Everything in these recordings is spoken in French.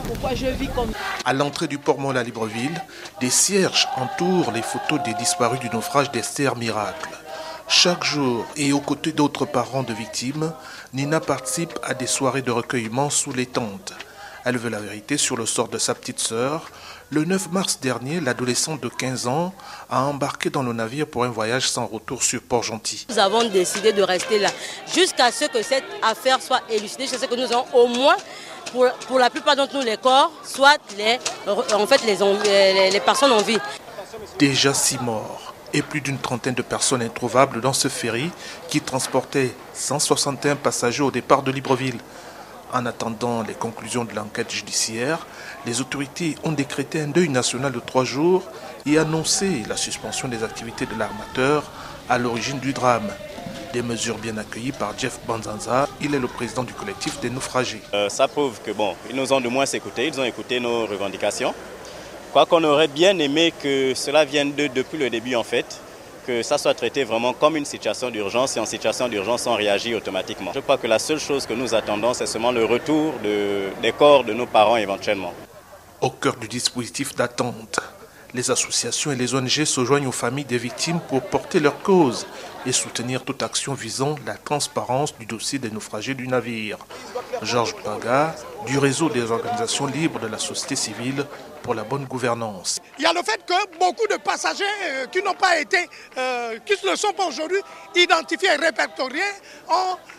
Pourquoi je vis comme À l'entrée du port Mont-La Libreville, des cierges entourent les photos des disparus du naufrage d'Esther Miracle. Chaque jour, et aux côtés d'autres parents de victimes, Nina participe à des soirées de recueillement sous les tentes. Elle veut la vérité sur le sort de sa petite sœur. Le 9 mars dernier, l'adolescente de 15 ans a embarqué dans le navire pour un voyage sans retour sur Port-Gentil. Nous avons décidé de rester là jusqu'à ce que cette affaire soit élucidée, jusqu'à ce que nous avons au moins, pour, pour la plupart d'entre nous, les corps, soit les, en fait, les, les, les personnes en vie. Déjà six morts et plus d'une trentaine de personnes introuvables dans ce ferry qui transportait 161 passagers au départ de Libreville. En attendant les conclusions de l'enquête judiciaire, les autorités ont décrété un deuil national de trois jours et annoncé la suspension des activités de l'armateur à l'origine du drame. Des mesures bien accueillies par Jeff Banzanza, il est le président du collectif des naufragés. Euh, ça prouve que bon, ils nous ont de moins écoutés, ils ont écouté nos revendications. Quoi qu'on aurait bien aimé que cela vienne d'eux depuis le début en fait, que ça soit traité vraiment comme une situation d'urgence et en situation d'urgence on réagit automatiquement. Je crois que la seule chose que nous attendons c'est seulement le retour de, des corps de nos parents éventuellement. Au cœur du dispositif d'attente, les associations et les ONG se joignent aux familles des victimes pour porter leur cause et soutenir toute action visant la transparence du dossier des naufragés du navire. Georges Paga, du réseau des organisations libres de la société civile pour la bonne gouvernance. Il y a le fait que beaucoup de passagers euh, qui n'ont pas été, euh, qui ne sont pas aujourd'hui identifiés et répertoriés,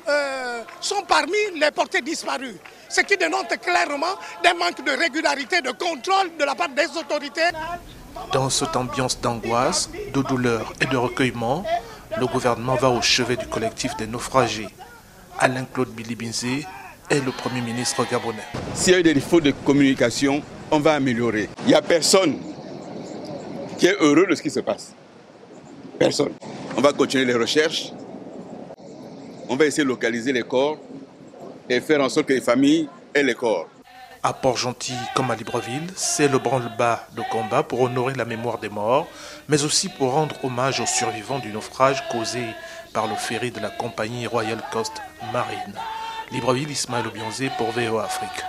euh, sont parmi les portés disparus. Ce qui dénote clairement des manques de régularité, de contrôle de la part des autorités. Dans cette ambiance d'angoisse, de douleur et de recueillement, le gouvernement va au chevet du collectif des naufragés. Alain-Claude Bilibinzé est le Premier ministre gabonais. S'il y a eu des défauts de communication, on va améliorer. Il n'y a personne qui est heureux de ce qui se passe. Personne. On va continuer les recherches. On va essayer de localiser les corps et faire en sorte que les familles aient les corps. À Port-Gentil comme à Libreville, c'est le branle-bas de combat pour honorer la mémoire des morts, mais aussi pour rendre hommage aux survivants du naufrage causé par le ferry de la compagnie Royal Coast Marine. Libreville, Ismaël Obionzé pour VO Afrique.